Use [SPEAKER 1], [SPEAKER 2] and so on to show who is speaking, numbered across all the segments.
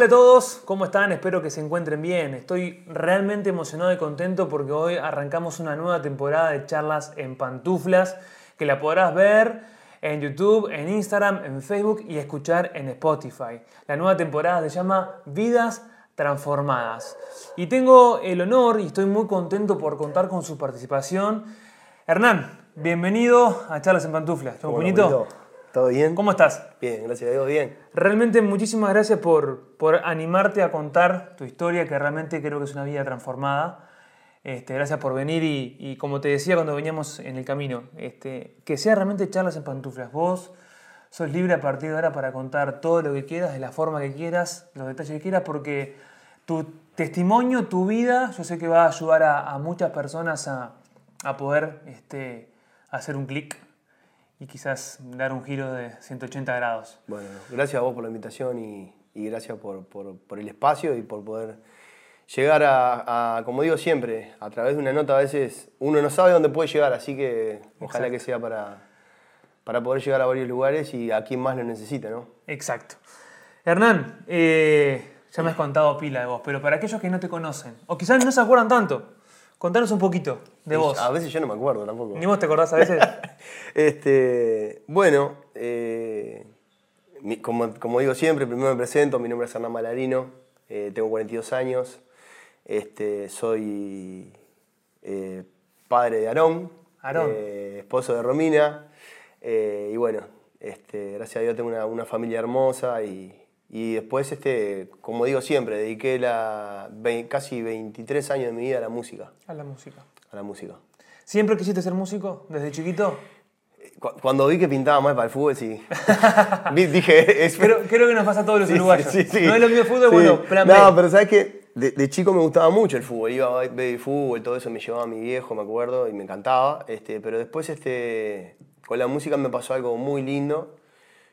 [SPEAKER 1] Hola a todos, ¿cómo están? Espero que se encuentren bien. Estoy realmente emocionado y contento porque hoy arrancamos una nueva temporada de charlas en pantuflas que la podrás ver en YouTube, en Instagram, en Facebook y escuchar en Spotify. La nueva temporada se llama Vidas Transformadas. Y tengo el honor y estoy muy contento por contar con su participación. Hernán, bienvenido a Charlas en Pantuflas. ¿Todo
[SPEAKER 2] bonito? ¿Todo bien?
[SPEAKER 1] ¿Cómo estás?
[SPEAKER 2] Bien, gracias a Dios, bien.
[SPEAKER 1] Realmente muchísimas gracias por, por animarte a contar tu historia, que realmente creo que es una vida transformada. Este, gracias por venir y, como te decía cuando veníamos en el camino, este, que sea realmente charlas en pantuflas. Vos sos libre a partir de ahora para contar todo lo que quieras, de la forma que quieras, los detalles que quieras, porque tu testimonio, tu vida, yo sé que va a ayudar a, muchas personas a, poder este, hacer un clic y quizás dar un giro de 180 grados.
[SPEAKER 2] Bueno, gracias a vos por la invitación y, gracias por, el espacio y por poder llegar a, como digo siempre, a través de una nota a veces uno no sabe dónde puede llegar, así que ojalá que sea para, para poder llegar a varios lugares y a quien más lo necesite, ¿no?
[SPEAKER 1] Exacto. Hernán, eh, ya me has contado pila de vos, pero para aquellos que no te conocen, o quizás no se acuerdan tanto, Contanos un poquito de vos.
[SPEAKER 2] A veces yo no me acuerdo tampoco.
[SPEAKER 1] ¿Ni vos te acordás a veces?
[SPEAKER 2] este, bueno, eh, como, digo siempre, primero me presento, mi nombre es Hernán Malarino, eh, tengo 42 años, este, soy eh, padre de Aarón, esposo de Romina, y bueno, este, gracias a Dios tengo una, una familia hermosa y, y después, este, como digo siempre, dediqué la, casi 23 años de mi vida a la música.
[SPEAKER 1] A la música.
[SPEAKER 2] A la música.
[SPEAKER 1] ¿Siempre quisiste ser músico desde chiquito?
[SPEAKER 2] Cuando vi que pintaba más para el fútbol, sí. Dije,
[SPEAKER 1] es... creo, creo, que nos pasa a todos los uruguayos. Sí, sí, no es lo mío fútbol, bueno,
[SPEAKER 2] plan No, pero ¿sabes qué? De, chico me gustaba mucho el fútbol. Iba a ver fútbol, todo eso me llevaba a mi viejo, me acuerdo, y me encantaba. Este, pero después, este, con la música me pasó algo muy lindo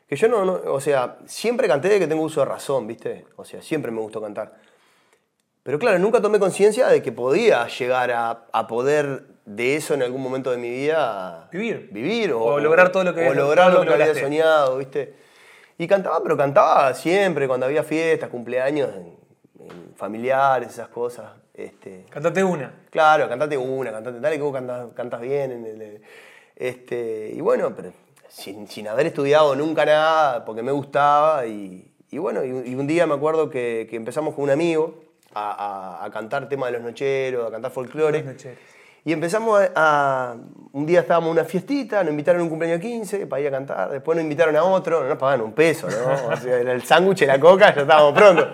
[SPEAKER 2] que yo no, o sea, siempre canté de que tengo uso de razón, ¿viste? O sea, siempre me gustó cantar. Pero claro, nunca tomé conciencia de que podía llegar a, poder de eso en algún momento de mi vida.
[SPEAKER 1] Vivir.
[SPEAKER 2] Vivir.
[SPEAKER 1] O, lograr todo lo que,
[SPEAKER 2] o lograr lo que, había soñado, ¿viste? Y cantaba, pero cantaba siempre, cuando había fiestas, cumpleaños, familiares, esas cosas. Este,
[SPEAKER 1] cantate una.
[SPEAKER 2] Claro, cantate una, cantate, dale que vos cantas, bien. En este, y bueno, pero sin, haber estudiado nunca nada, porque me gustaba. Y, bueno, y, un día me acuerdo que, empezamos con un amigo a, cantar temas de los nocheros, a cantar folclore. Y empezamos a, Un día estábamos en una fiestita, nos invitaron a un cumpleaños 15 para ir a cantar. Después nos invitaron a otro, no nos pagaban un peso, ¿no? O sea, era el sándwich y la coca, ya estábamos pronto.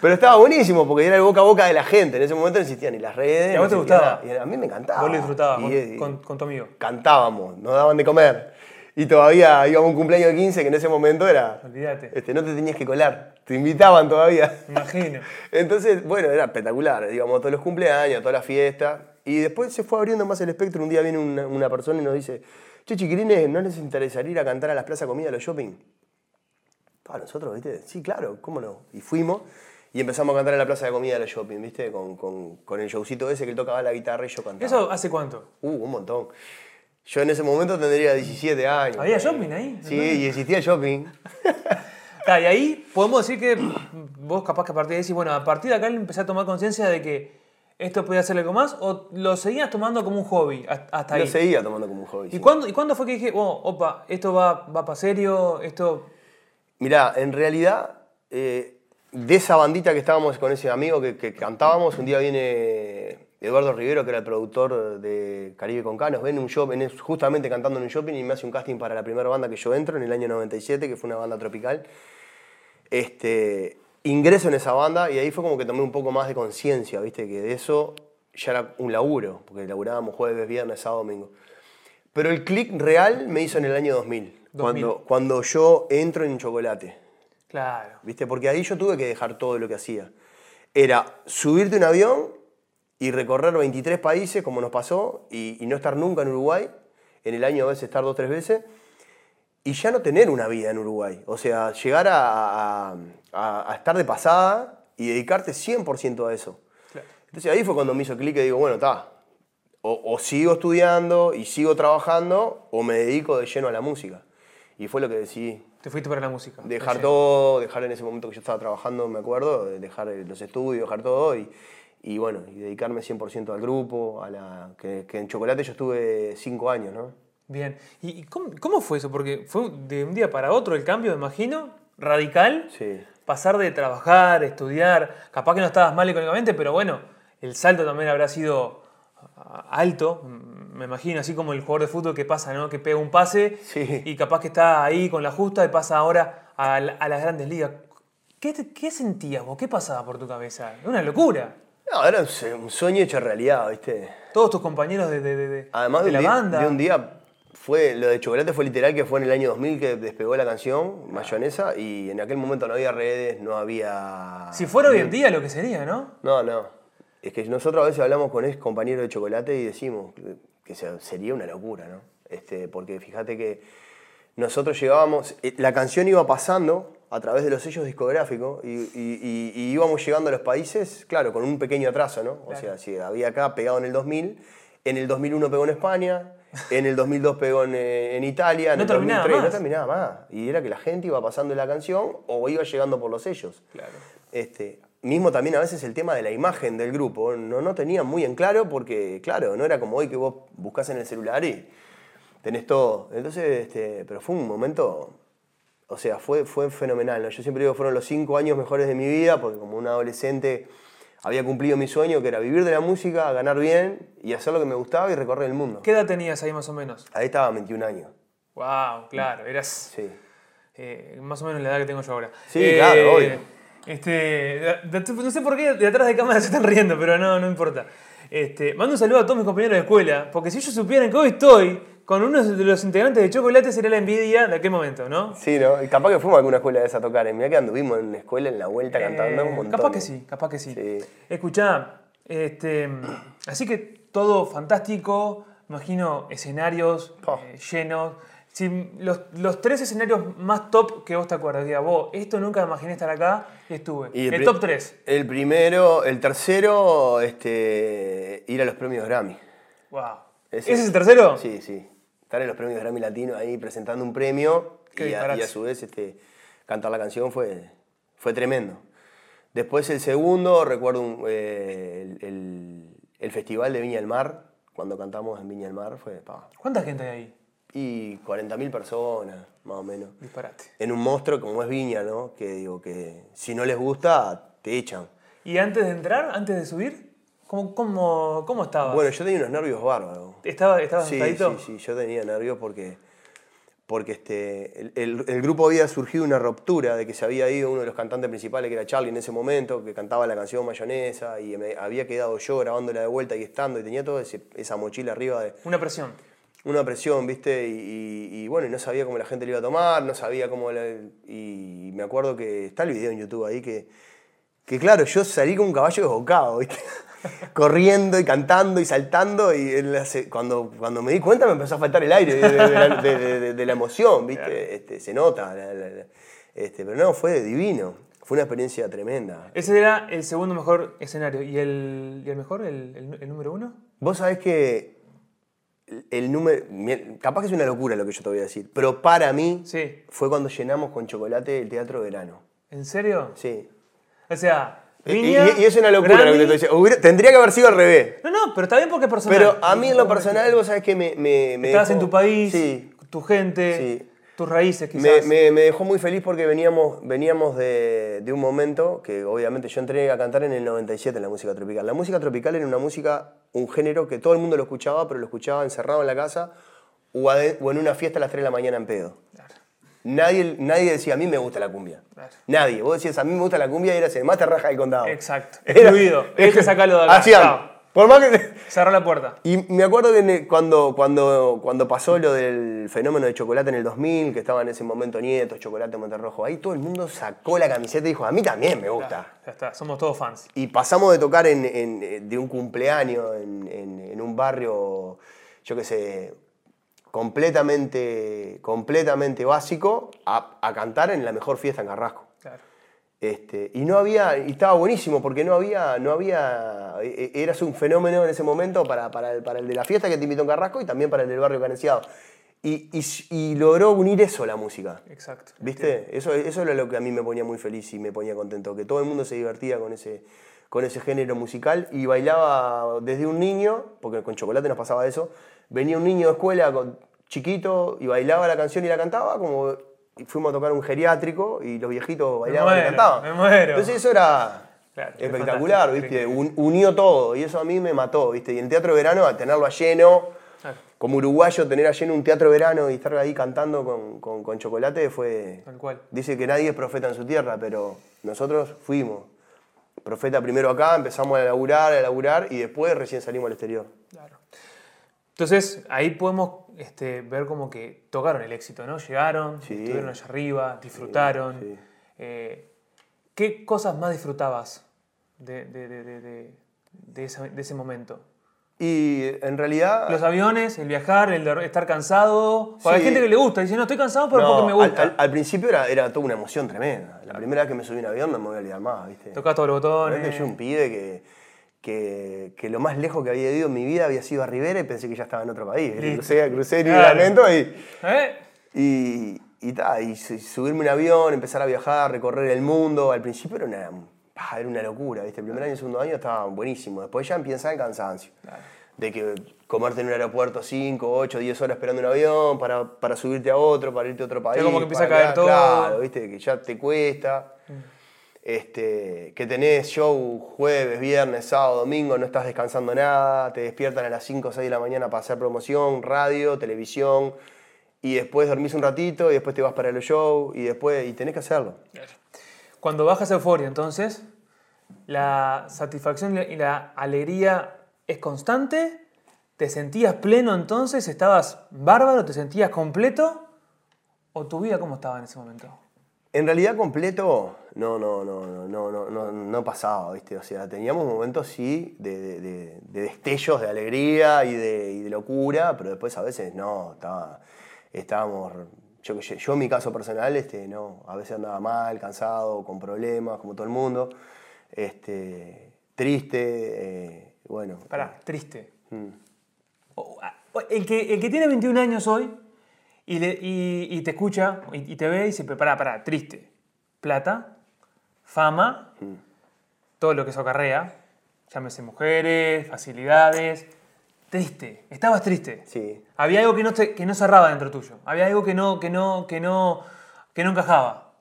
[SPEAKER 2] Pero estaba buenísimo porque era el boca a boca de la gente. En ese momento no existían ni las redes.
[SPEAKER 1] ¿Y a vos te gustaba?
[SPEAKER 2] a mí me encantaba.
[SPEAKER 1] Vos lo disfrutabas con, con, tu amigo.
[SPEAKER 2] Cantábamos, nos daban de comer. Y todavía íbamos a un cumpleaños de 15 que en ese momento era.
[SPEAKER 1] Olvídate.
[SPEAKER 2] Este, no te tenías que colar, te invitaban todavía.
[SPEAKER 1] Imagino.
[SPEAKER 2] Entonces, bueno, era espectacular, digamos, todos los cumpleaños, toda la fiesta. Y después se fue abriendo más el espectro. Un día viene una, persona y nos dice: Che, chiquirines, ¿no les interesaría ir a cantar a las plazas comida de los shopping? Para nosotros, ¿viste? Sí, claro, ¿cómo no? Y fuimos. Y empezamos a cantar en la plaza de comida de los shopping, ¿viste? Con, con, con el showcito ese que él tocaba la guitarra y yo cantaba.
[SPEAKER 1] ¿Eso hace cuánto?
[SPEAKER 2] Uh, un montón. Yo en ese momento tendría 17 años.
[SPEAKER 1] ¿Había shopping ahí?
[SPEAKER 2] Sí, y existía shopping.
[SPEAKER 1] y ahí podemos decir que vos capaz que a partir de ahí bueno, a partir de acá empecé a tomar conciencia de que esto podía ser algo más o lo seguías tomando como un hobby hasta ahí.
[SPEAKER 2] Lo seguía tomando como un hobby.
[SPEAKER 1] ¿Y, cuándo, ¿y cuándo fue que dije, oh, opa, esto va, va para serio? Esto...
[SPEAKER 2] Mirá, en realidad, eh, de esa bandita que estábamos con ese amigo que, que cantábamos, un día viene Eduardo Rivero, que era el productor de Caribe con Canos, ven un shopping, justamente cantando en un shopping y me hace un casting para la primera banda que yo entro en el año 97, que fue una banda tropical. Este, ingreso en esa banda y ahí fue como que tomé un poco más de conciencia, ¿viste? Que de eso ya era un laburo, porque laburábamos jueves, viernes, sábado, domingo. Pero el click real me hizo en el año 2000, Cuando, cuando yo entro en chocolate.
[SPEAKER 1] Claro.
[SPEAKER 2] ¿Viste? Porque ahí yo tuve que dejar todo lo que hacía. Era subirte un avión y recorrer 23 países, como nos pasó, y, no estar nunca en Uruguay, en el año a veces estar dos o tres veces, y ya no tener una vida en Uruguay. O sea, llegar a, estar de pasada y dedicarte 100% a eso. Entonces ahí fue cuando me hizo clic y digo, bueno, está, o, sigo estudiando y sigo trabajando, o me dedico de lleno a la música. Y fue lo que decidí.
[SPEAKER 1] Te fuiste para la música.
[SPEAKER 2] Dejar
[SPEAKER 1] Oye,
[SPEAKER 2] todo, dejar en ese momento que yo estaba trabajando, me acuerdo, dejar los estudios, dejar todo y, y bueno, y dedicarme 100% al grupo, a la, que, que en Chocolate yo estuve cinco años, ¿no?
[SPEAKER 1] Bien. ¿Y cómo, cómo fue eso? Porque fue de un día para otro el cambio, me imagino, radical.
[SPEAKER 2] Sí.
[SPEAKER 1] Pasar de trabajar, estudiar, capaz que no estabas mal económicamente, pero bueno, el salto también habrá sido ah, alto, mm, me imagino, así como el jugador de fútbol que pasa, ¿no? Que pega un pase
[SPEAKER 2] Sí.
[SPEAKER 1] y capaz que está ahí con la justa y pasa ahora a, la- a las grandes ligas. ¿Qué, te- ¿Qué sentías vos? ¿Qué pasaba por tu cabeza? Una locura.
[SPEAKER 2] No, era un sue- un sueño hecho realidad, ¿viste?
[SPEAKER 1] Todos tus compañeros de, de- de- de-
[SPEAKER 2] Además
[SPEAKER 1] de la
[SPEAKER 2] día,
[SPEAKER 1] banda.
[SPEAKER 2] de un día fue, lo de Chocolate fue literal que fue en el año 2000 que despegó la canción, Mayonesa, y en aquel momento no había redes, no había...
[SPEAKER 1] Si fuera hoy en día lo que sería, ¿no?
[SPEAKER 2] No, no. Es que nosotros a veces hablamos con ex compañeros de chocolate y decimos que, que se- sería una locura, ¿no? Este, porque fíjate que nosotros llegábamos, eh, la canción iba pasando a través de los sellos discográficos y, y- y- y íbamos llegando a los países, claro, con un pequeño atraso, ¿no? O sea, si había acá pegado en el 2000, en el 2001 pegó en España, en el 2002 pegó en, eh, en Italia, en
[SPEAKER 1] No
[SPEAKER 2] el
[SPEAKER 1] terminaba
[SPEAKER 2] 2003 no
[SPEAKER 1] más.
[SPEAKER 2] terminaba más. Y era que la gente iba pasando la canción o iba llegando por los sellos.
[SPEAKER 1] Claro.
[SPEAKER 2] Este, mismo también a veces el tema de la imagen del grupo, no, no tenía muy en claro porque, claro, no era como hoy que vos buscas en el celular y tenés todo. Entonces, este, pero fue un momento, o sea, fue, fue fenomenal. ¿no? Yo siempre digo, fueron los cinco años mejores de mi vida porque como un adolescente había cumplido mi sueño que era vivir de la música, ganar bien y hacer lo que me gustaba y recorrer el mundo.
[SPEAKER 1] ¿Qué edad tenías ahí más o menos?
[SPEAKER 2] Ahí estaba 21 años.
[SPEAKER 1] Wow, claro, eras
[SPEAKER 2] Sí.
[SPEAKER 1] eh, más o menos la edad que tengo yo ahora.
[SPEAKER 2] Sí, claro, obvio.
[SPEAKER 1] Este, no sé por qué de atrás de cámara se están riendo, pero no, no importa. Este, mando un saludo a todos mis compañeros de escuela, porque si ellos supieran que hoy estoy con uno de los integrantes de Chocolate sería la envidia de aquel momento, ¿no?
[SPEAKER 2] Sí, ¿no? Y capaz que fuimos a alguna escuela de esa a tocar. ¿eh? Mirá que anduvimos en una escuela en la vuelta cantando
[SPEAKER 1] Eh,
[SPEAKER 2] un montón.
[SPEAKER 1] Capaz que
[SPEAKER 2] ¿eh?
[SPEAKER 1] sí, capaz que sí.
[SPEAKER 2] Sí.
[SPEAKER 1] Escuchá, este, así que todo fantástico, imagino escenarios
[SPEAKER 2] Oh.
[SPEAKER 1] eh, llenos. Si los, los tres escenarios más top que vos te acuerdas, diga, vos, esto nunca imaginé estar acá y estuve.
[SPEAKER 2] Y
[SPEAKER 1] el top 3.
[SPEAKER 2] El primero, el tercero, este, ir a los premios Grammy.
[SPEAKER 1] Wow.
[SPEAKER 2] Ese-
[SPEAKER 1] ¿Ese es el tercero?
[SPEAKER 2] Sí, sí. Estar en los premios Grammy Latino ahí presentando un premio y a,
[SPEAKER 1] disparate.
[SPEAKER 2] y a su vez este, cantar la canción fue, fue tremendo. Después el segundo, recuerdo un- eh, el, el- el Festival de Viña del Mar, cuando cantamos en Viña del Mar, fue pa,
[SPEAKER 1] ¿Cuánta gente hay ahí?
[SPEAKER 2] y 40.000 personas, más o menos.
[SPEAKER 1] Disparate.
[SPEAKER 2] En un monstruo como es Viña, ¿no? Que digo que si no les gusta, te echan.
[SPEAKER 1] ¿Y antes de entrar, antes de subir? ¿Cómo, cómo, cómo estabas?
[SPEAKER 2] Bueno, yo tenía unos nervios bárbaros.
[SPEAKER 1] ¿Estaba, ¿Estabas
[SPEAKER 2] Sí,
[SPEAKER 1] asustadito?
[SPEAKER 2] sí, sí, yo tenía nervios porque, porque este, el, el- el grupo había surgido una ruptura de que se había ido uno de los cantantes principales, que era Charlie en ese momento, que cantaba la canción Mayonesa, y me había quedado yo grabándola de vuelta y estando, y tenía toda esa mochila arriba de
[SPEAKER 1] Una presión.
[SPEAKER 2] una presión, ¿viste? Y, y- y bueno, y no sabía cómo la gente lo iba a tomar, no sabía cómo... la- y me acuerdo que está el video en YouTube ahí que, que claro, yo salí como un caballo desbocado, ¿viste? Corriendo y cantando y saltando y la cuando, cuando me di cuenta me empezó a faltar el aire de, de- de la, de- emoción, ¿viste? Este, se nota. la- la- este, pero no, fue divino. Fue una experiencia tremenda.
[SPEAKER 1] Ese era el segundo mejor escenario. ¿Y el, y el mejor, el, el- el número uno?
[SPEAKER 2] Vos sabés que el- número... Capaz que es una locura lo que yo te voy a decir, pero para mí
[SPEAKER 1] Sí.
[SPEAKER 2] fue cuando llenamos con chocolate el Teatro Verano.
[SPEAKER 1] ¿En serio?
[SPEAKER 2] Sí.
[SPEAKER 1] O sea,
[SPEAKER 2] Y,
[SPEAKER 1] Viña,
[SPEAKER 2] y- y es una locura lo que te estoy diciendo. Tendría que haber sido al revés.
[SPEAKER 1] No, no, pero está bien porque es personal.
[SPEAKER 2] Pero a mí en lo personal, vos sabés que me... me, me
[SPEAKER 1] Estabas
[SPEAKER 2] dejó-
[SPEAKER 1] en tu país,
[SPEAKER 2] Sí.
[SPEAKER 1] tu gente,
[SPEAKER 2] Sí.
[SPEAKER 1] tus raíces quizás.
[SPEAKER 2] me- me dejó muy feliz porque veníamos, veníamos de, de un momento que obviamente yo entré a cantar en el 97 en la música tropical. La música tropical era una música, un género que todo el mundo lo escuchaba, pero lo escuchaba encerrado en la casa o en una fiesta a las 3 de la mañana en pedo. Nadie, nadie decía, a mí me gusta la cumbia.
[SPEAKER 1] Claro.
[SPEAKER 2] Nadie. Vos decías, a mí me gusta la cumbia y eras el más te raja del condado.
[SPEAKER 1] Exacto. Excluido. Este sacalo de acá.
[SPEAKER 2] Hacían. Por más que...
[SPEAKER 1] Cerró la puerta.
[SPEAKER 2] Y me acuerdo que cuando, cuando, cuando pasó lo del fenómeno de chocolate en el 2000, que estaba en ese momento Nieto, Chocolate Monterrojo, ahí todo el mundo sacó la camiseta y dijo, a mí también me gusta.
[SPEAKER 1] Ya está, somos todos fans.
[SPEAKER 2] Y pasamos de tocar en, en- eh, de un cumpleaños en, en- en un barrio, yo qué sé, completamente, completamente básico, a, a cantar en la mejor fiesta en Carrasco.
[SPEAKER 1] Claro.
[SPEAKER 2] Este, y no había, y estaba buenísimo porque no había, no había, e- e- eras un fenómeno en ese momento para, para, el, para el de la fiesta que te invitó en Carrasco y también para el del barrio Canenciado. Y, y, y logró unir eso la música.
[SPEAKER 1] Exacto.
[SPEAKER 2] ¿Viste? Eso, eso era lo que a mí me ponía muy feliz y me ponía contento, que todo el mundo se divertía con ese, con ese género musical y bailaba desde un niño, porque con Chocolate nos pasaba eso, venía un niño de escuela con- chiquito y bailaba la canción y la cantaba, como fuimos a tocar un geriátrico y los viejitos bailaban y cantaban.
[SPEAKER 1] me muero.
[SPEAKER 2] Entonces eso era
[SPEAKER 1] Claro,
[SPEAKER 2] espectacular, ¿viste? Un- unió todo y eso a mí me mató, ¿viste? Y en el teatro de verano, a tenerlo a lleno,
[SPEAKER 1] Claro,
[SPEAKER 2] como uruguayo, tener a lleno un teatro de verano y estar ahí cantando con, con- con chocolate fue...
[SPEAKER 1] tal cual.
[SPEAKER 2] Dice que nadie es profeta en su tierra, pero nosotros fuimos. Profeta primero acá, empezamos a laburar, a laburar y después recién salimos al exterior.
[SPEAKER 1] Claro. Entonces, ahí podemos este, ver como que tocaron el éxito, ¿no? Llegaron,
[SPEAKER 2] Sí.
[SPEAKER 1] estuvieron allá arriba, disfrutaron.
[SPEAKER 2] sí.
[SPEAKER 1] Eh, ¿Qué cosas más disfrutabas de, de- de- de- de- de ese, momento?
[SPEAKER 2] Y en realidad...
[SPEAKER 1] Los aviones, el viajar, el estar cansado. Porque hay gente que le gusta, dice, no, estoy cansado, pero
[SPEAKER 2] no,
[SPEAKER 1] porque me gusta.
[SPEAKER 2] al- al principio era, era toda una emoción tremenda. La primera vez que me subí a un avión no me voy a olvidar más, ¿viste?
[SPEAKER 1] Tocás todos los botones.
[SPEAKER 2] Yo un pibe que, que, que lo más lejos que había ido en mi vida había sido a Rivera y pensé que ya estaba en otro país.
[SPEAKER 1] Listo.
[SPEAKER 2] Crucé, crucé
[SPEAKER 1] Claro.
[SPEAKER 2] libremente y...
[SPEAKER 1] ¿Eh?
[SPEAKER 2] Y, y, ta, y su- subirme un avión, empezar a viajar, recorrer el mundo. Al principio era una, era una locura, ¿viste? El primer año y el segundo año estaba buenísimo. Después ya empieza el cansancio. De que comerte en un aeropuerto 5, 8, 10 horas esperando un avión para, para subirte a otro, para irte a otro país.
[SPEAKER 1] como que empieza a caer todo.
[SPEAKER 2] Claro, ¿viste? Que ya te cuesta. Este, que tenés show jueves, viernes, sábado, domingo, no estás descansando nada, te despiertan a las 5 o 6 de la mañana para hacer promoción, radio, televisión, y después dormís un ratito y después te vas para el show y después y tenés que hacerlo.
[SPEAKER 1] Cuando bajas euforia, entonces, la satisfacción y la alegría es constante. ¿Te sentías pleno entonces? ¿Estabas bárbaro? ¿Te sentías completo? ¿O tu vida cómo estaba en ese momento?
[SPEAKER 2] En realidad completo no, no, no, no, no, no, no, no pasaba, ¿viste? O sea, teníamos momentos sí de, de- de- de destellos de alegría y de, y de locura, pero después a veces no, estaba, estábamos, yo, yo en mi caso personal, este, no, a veces andaba mal, cansado, con problemas, como todo el mundo, este, triste, eh, bueno.
[SPEAKER 1] Pará, triste.
[SPEAKER 2] mm.
[SPEAKER 1] El que, el que tiene 21 años hoy y, le- y- y te escucha y, y te ve y dice, pará, pará, triste. Plata, fama, todo lo que eso acarrea, llámese mujeres, facilidades. Triste, estabas triste.
[SPEAKER 2] Sí.
[SPEAKER 1] Había algo que no, te- que no cerraba dentro tuyo. Había algo que no, que no, que no, que no encajaba.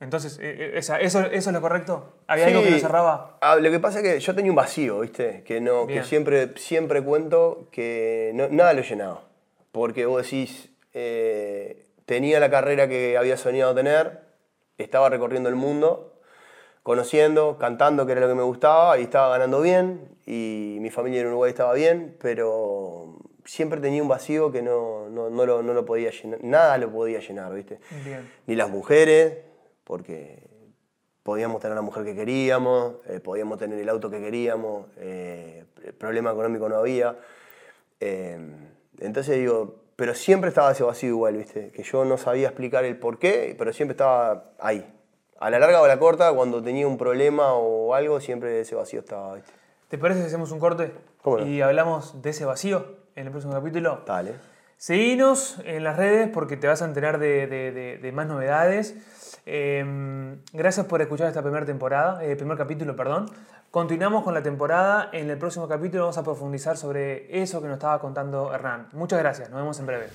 [SPEAKER 1] Entonces, eh, esa- ¿eso, ¿eso es lo correcto? ¿Había algo que no
[SPEAKER 2] Sí.
[SPEAKER 1] cerraba?
[SPEAKER 2] Ah, lo que pasa es que yo tenía un vacío, ¿viste? Que, no, que siempre, siempre cuento que no- nada lo llenaba. Porque vos decís, eh, tenía la carrera que había soñado tener, estaba recorriendo el mundo, conociendo, cantando, que era lo que me gustaba, y estaba ganando bien, y mi familia en Uruguay estaba bien, pero siempre tenía un vacío que no, no, no lo, no lo podía llenar, nada lo podía llenar, ¿viste?
[SPEAKER 1] Bien.
[SPEAKER 2] Ni las mujeres, porque podíamos tener la mujer que queríamos, eh, podíamos tener el auto que queríamos, eh, problema económico no había. Eh, entonces digo, pero siempre estaba ese vacío igual, ¿viste? Que yo no sabía explicar el por qué, pero siempre estaba ahí. A la larga o a la corta, cuando tenía un problema o algo, siempre ese vacío estaba, ¿viste?
[SPEAKER 1] ¿Te parece si hacemos un corte
[SPEAKER 2] ¿Cómo no?
[SPEAKER 1] y hablamos de ese vacío en el próximo capítulo?
[SPEAKER 2] Dale.
[SPEAKER 1] Seguinos en las redes porque te vas a enterar de, de- de- de más novedades. Eh, gracias por escuchar esta primera temporada, eh, primer capítulo, perdón. Continuamos con la temporada. En el próximo capítulo vamos a profundizar sobre eso que nos estaba contando Hernán. Muchas gracias, nos vemos en breve.